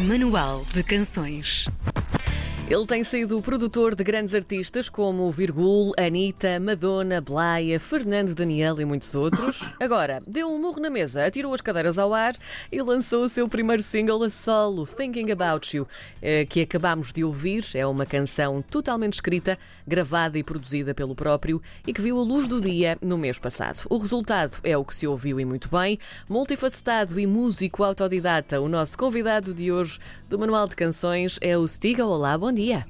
Manual de Canções. Ele tem sido produtor de grandes artistas como Virgul, Anitta, Madonna, Blaia, Fernando Daniel e muitos outros. Agora, deu um murro na mesa, atirou as cadeiras ao ar e lançou o seu primeiro single a solo, Thinking About You, eh, que acabámos de ouvir. É uma canção totalmente escrita, gravada e produzida pelo próprio e que viu a luz do dia no mês passado. O resultado é o que se ouviu e muito bem. Multifacetado e músico autodidata, o nosso convidado de hoje do Manual de Canções é o Stiga. Olá, bom dia dia.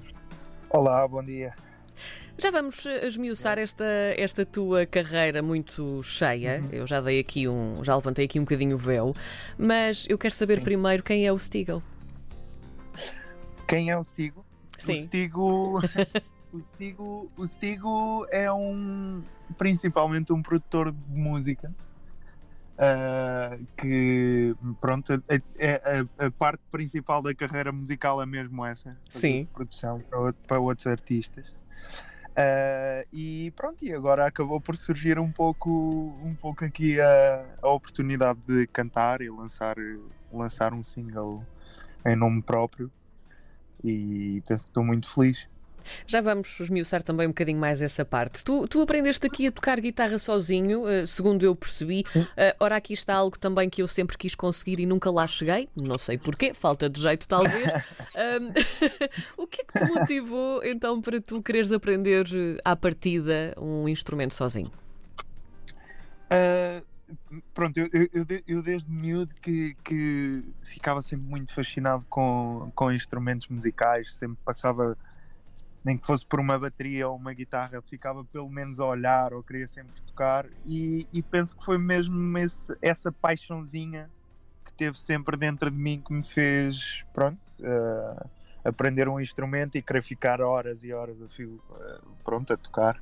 Olá, bom dia. Já vamos eh, esmiuçar esta, esta tua carreira muito cheia. Uhum. Eu já dei aqui um, já levantei aqui um bocadinho o véu, mas eu quero saber Sim. primeiro quem é o Stigo. Quem é o Stigo? Sim. O Stigo, o Stigo, o Stigo é um principalmente um produtor de música Uh, que pronto, a, a, a, parte principal da carreira musical é mesmo essa, Sim. produção para, para outros artistas. Uh, e pronto, e agora acabou por surgir um pouco, um pouco aqui a, a oportunidade de cantar e lançar, lançar um single em nome próprio. E penso que estou muito feliz. Já vamos esmiuçar também um bocadinho mais essa parte. Tu, tu aprendeste aqui a tocar guitarra sozinho, uh, segundo eu percebi. Uh, ora, aqui está algo também que eu sempre quis conseguir e nunca lá cheguei. Não sei porquê, falta de jeito talvez. um, o que é que te motivou então para tu quereres aprender eh, à partida um instrumento sozinho? Uh, pronto, eu, eu, eu, desde miúdo que, que ficava sempre muito fascinado com, com instrumentos musicais, sempre passava nem que fosse por uma bateria ou uma guitarra, ele ficava pelo menos a olhar ou queria sempre tocar. E, e penso que foi mesmo esse, essa paixãozinha que teve sempre dentro de mim que me fez, pronto, uh, aprender um instrumento e querer ficar horas e horas a fio, uh, pronto, a tocar.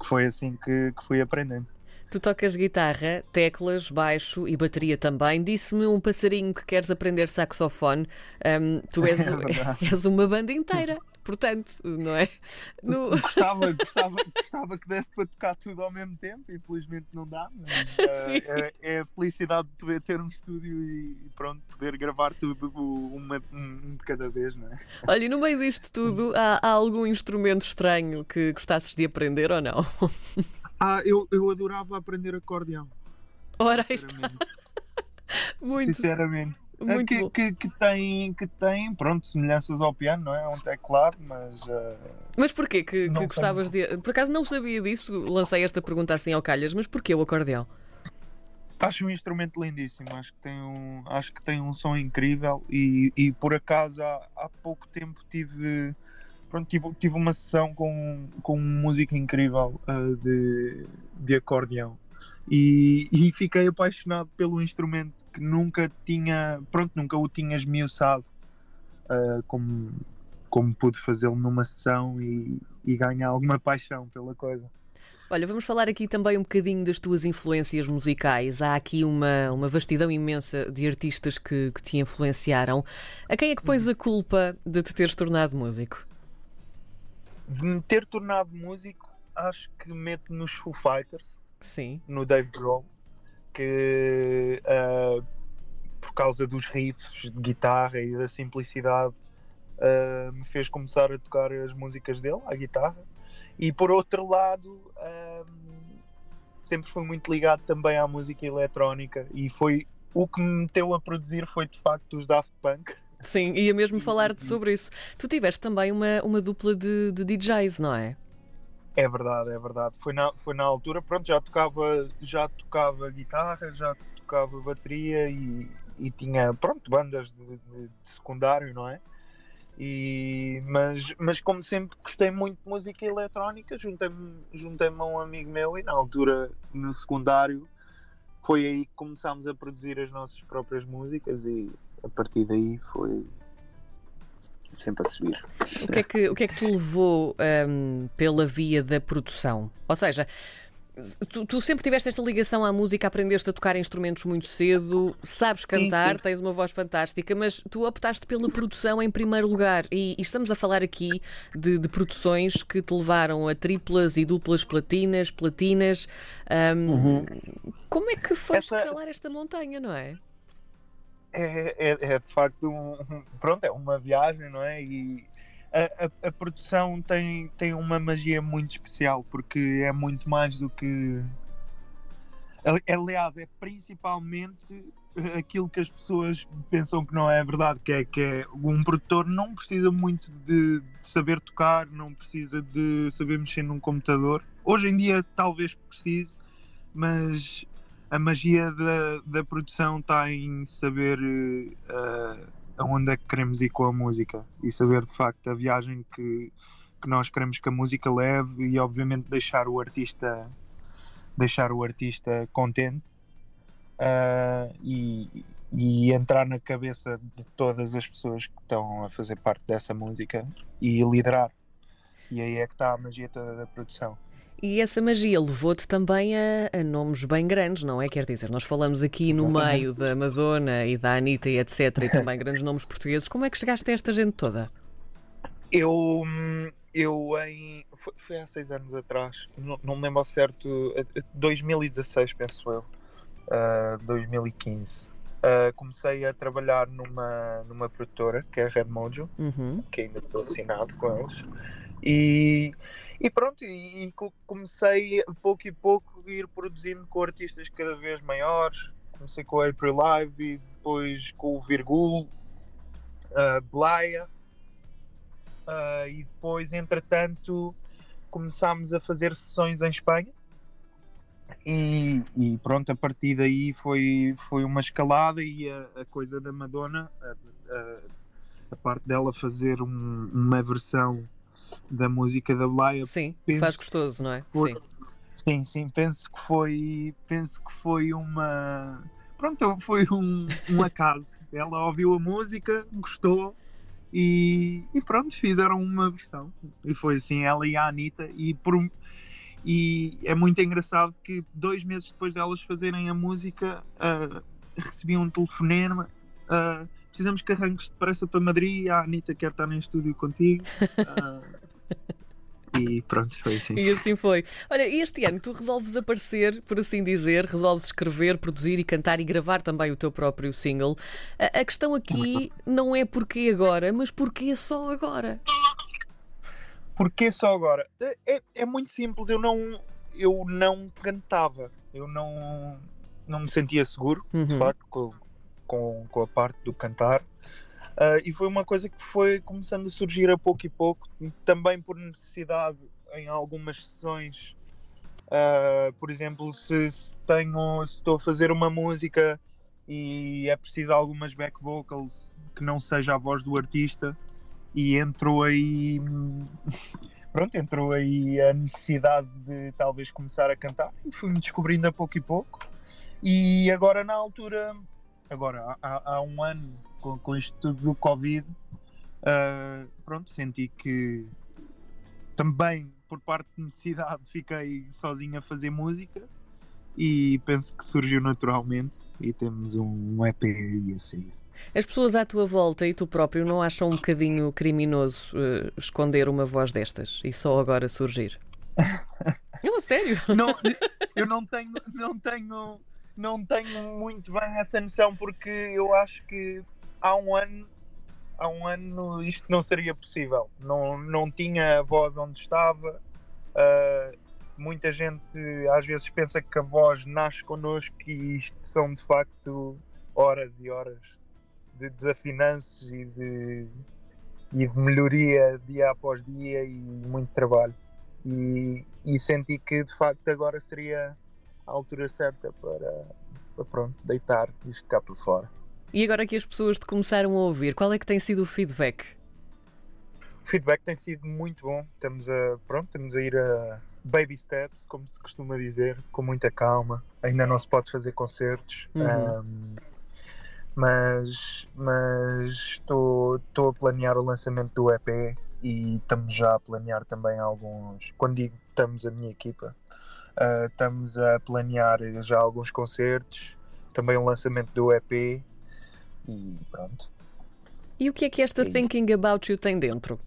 Que foi assim que, que fui aprendendo. Tu tocas guitarra, teclas, baixo e bateria também. Disse-me um passarinho que queres aprender saxofone. Um, tu és, é és uma banda inteira portanto, não é? No... Gostava, gostava, gostava que desse para tocar tudo ao mesmo tempo, infelizmente não dá, mas uh, é, é, a felicidade de poder ter um estúdio e pronto, poder gravar tudo uma, um de cada vez, não é? Olha, e no meio disto tudo, há, há algum instrumento estranho que gostasses de aprender ou não? Ah, eu, eu adorava aprender acordeão. Ora, está. Muito. Sinceramente. Muito que, que, que, tem, que tem, pronto, semelhanças ao piano, não é? É um teclado, mas. Uh, mas porquê que, que gostavas de. Por acaso não sabia disso, lancei esta pergunta assim ao calhas, mas porquê o acordeão? Acho um instrumento lindíssimo, acho que tem um, acho que tem um som incrível e, e por acaso há, há pouco tempo tive, pronto, tive, tive uma sessão com, com um músico incrível uh, de, de acordeão e, e fiquei apaixonado pelo instrumento que nunca tinha, pronto, nunca o tinha esmiuçado uh, como, como pude fazê-lo numa sessão e, e ganhar alguma paixão pela coisa. Olha, vamos falar aqui também um bocadinho das tuas influências musicais. Há aqui uma, uma vastidão imensa de artistas que, que te influenciaram. A quem é que pões a culpa de te teres tornado músico? De me ter tornado músico, acho que meto nos Foo Fighters Sim. no Dave Grohl, que uh, por causa dos riffs de guitarra e da simplicidade uh, me fez começar a tocar as músicas dele, a guitarra. E por outro lado, uh, sempre fui muito ligado também à música eletrónica e foi o que me meteu a produzir foi de facto os Daft Punk. Sim, ia mesmo falar-te sobre isso. Tu tiveste também uma, uma dupla de, de DJs, não é? É verdade, é verdade. Foi na, foi na altura, pronto, já tocava, já tocava guitarra, já tocava bateria e, e tinha, pronto, bandas de, de, de secundário, não é? E, mas, mas como sempre gostei muito de música eletrónica, juntei-me juntei a um amigo meu e na altura, no secundário, foi aí que começámos a produzir as nossas próprias músicas e a partir daí foi, sempre a subir. O que é que, o que, é que te levou um, pela via da produção? Ou seja, Tu, tu, sempre tiveste esta ligação à música, aprendeste a tocar instrumentos muito cedo, sabes cantar, sim, sim. tens uma voz fantástica, mas tu optaste pela produção em primeiro lugar. E, e estamos a falar aqui de, de, produções que te levaram a triplas e duplas platinas, platinas. Um, uhum. Como é que foi Essa... escalar esta montanha, não é? É, é, é de facto um, pronto, é uma viagem, não é? E a, a, a, produção tem, tem uma magia muito especial porque é muito mais do que. Aliás, é principalmente aquilo que as pessoas pensam que não é verdade, que é que é, um produtor não precisa muito de, de saber tocar, não precisa de saber mexer num computador. Hoje em dia talvez precise, mas a magia da, da produção está em saber uh, aonde é que queremos ir com a música e saber de facto a viagem que, que nós queremos que a música leve e obviamente deixar o artista deixar o artista contente uh, e, e entrar na cabeça de todas as pessoas que estão a fazer parte dessa música e liderar. E aí é que está a magia toda da produção. E essa magia levou-te também a, a, nomes bem grandes, não é? Quer dizer, nós falamos aqui no meio da Madonna e da Anitta e etc. e também grandes nomes portugueses. Como é que chegaste a esta gente toda? Eu, eu em. Foi, foi há seis anos atrás, não, não me lembro ao certo, 2016, penso eu. Uh, 2015. Uh, comecei a trabalhar numa, numa produtora que é a Red Mojo, uhum. que ainda estou assinado com eles. E e pronto, e, e comecei pouco e pouco a ir produzindo com artistas cada vez maiores. Comecei com a April Live e depois com o Virgul, uh, Blaia. Uh, e depois, entretanto, começámos a fazer sessões em Espanha. E, e, pronto, a partir daí foi, foi uma escalada e a, a coisa da Madonna, a, a, a parte dela fazer um, uma versão da música da Blaia. Sim, faz gostoso, não é? Foi, sim. sim, sim, penso que foi, penso que foi uma, pronto, foi um, um acaso. Ela ouviu a música, gostou e, e, pronto, fizeram uma versão. E foi assim, ela e a Anitta e por e é muito engraçado que dois meses depois delas fazerem a música uh, recebi um telefonema uh, precisamos que arranques depressa para Madrid a Anitta quer estar em estúdio contigo uh, E pronto, foi assim. E assim foi. Olha, este ano tu resolves aparecer, por assim dizer, resolves escrever, produzir e cantar e gravar também o teu próprio single. A, a questão aqui não é porquê agora, mas porquê só agora? Porquê só agora? É, é, é muito simples, eu não, eu não cantava, eu não, não me sentia seguro, uhum. de facto, com, com, com a parte do cantar. Uh, e foi uma coisa que foi começando a surgir a pouco e pouco, também por necessidade em algumas sessões. Uh, por exemplo, se, se, tenho, se estou a fazer uma música e é preciso algumas back vocals que não seja a voz do artista, e entrou aí. Pronto, entrou aí a necessidade de talvez começar a cantar e fui-me descobrindo a pouco e pouco. E agora, na altura, agora há, há um ano com, com isto tudo do Covid, uh, pronto, senti que também por parte de necessidade fiquei sozinho a fazer música e penso que surgiu naturalmente e temos um EP e assim. As pessoas à tua volta e tu próprio não acham um bocadinho criminoso uh, esconder uma voz destas e só agora surgir? Não, a sério? Não, eu não tenho, não tenho, não tenho muito bem essa noção porque eu acho que há um ano há um ano isto não seria possível. Não, não tinha a voz onde estava. Uh, muita gente às vezes pensa que a voz nasce connosco e isto são de facto horas e horas de desafinanças e de, e de melhoria dia após dia e muito trabalho. E, e senti que de facto agora seria a altura certa para, para pronto, deitar isto cá por fora. E agora que as pessoas te começaram a ouvir, qual é que tem sido o feedback? O feedback tem sido muito bom. Estamos a, pronto, estamos a ir a baby steps, como se costuma dizer, com muita calma. Ainda não se pode fazer concertos. Uhum. Um, mas mas estou, estou a planear o lançamento do EP e estamos já a planear também alguns. Quando digo estamos a minha equipa, uh, estamos a planear já alguns concertos, também o lançamento do EP e pronto. E o que é que esta é Thinking About You tem dentro?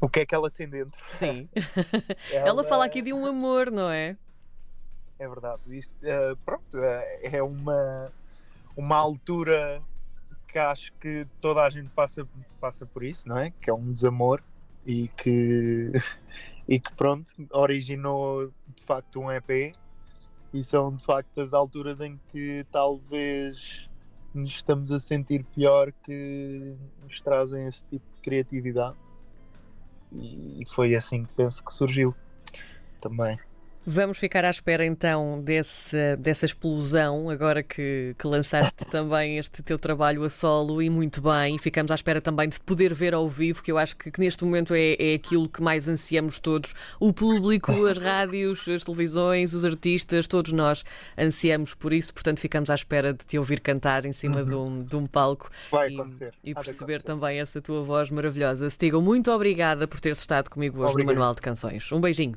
O que é que ela tem dentro? Sim. ela... ela fala aqui de um amor, não é? É verdade. Isto, uh, pronto, uh, é uma, uma altura que acho que toda a gente passa, passa por isso, não é? Que é um desamor e que, e que pronto, originou de facto um EP e são de facto as alturas em que talvez nos estamos a sentir pior que nos trazem esse tipo de criatividade e foi assim que penso que surgiu também. Vamos ficar à espera então desse, dessa explosão, agora que, que lançaste também este teu trabalho a solo e muito bem. Ficamos à espera também de poder ver ao vivo, que eu acho que, que neste momento é, é aquilo que mais ansiamos todos. O público, as rádios, as televisões, os artistas, todos nós ansiamos por isso, portanto ficamos à espera de te ouvir cantar em cima uhum. de, um, de um palco Vai e, acontecer. e perceber também essa tua voz maravilhosa. Stigo, muito obrigada por teres estado comigo hoje Obrigado. no Manual de Canções. Um beijinho.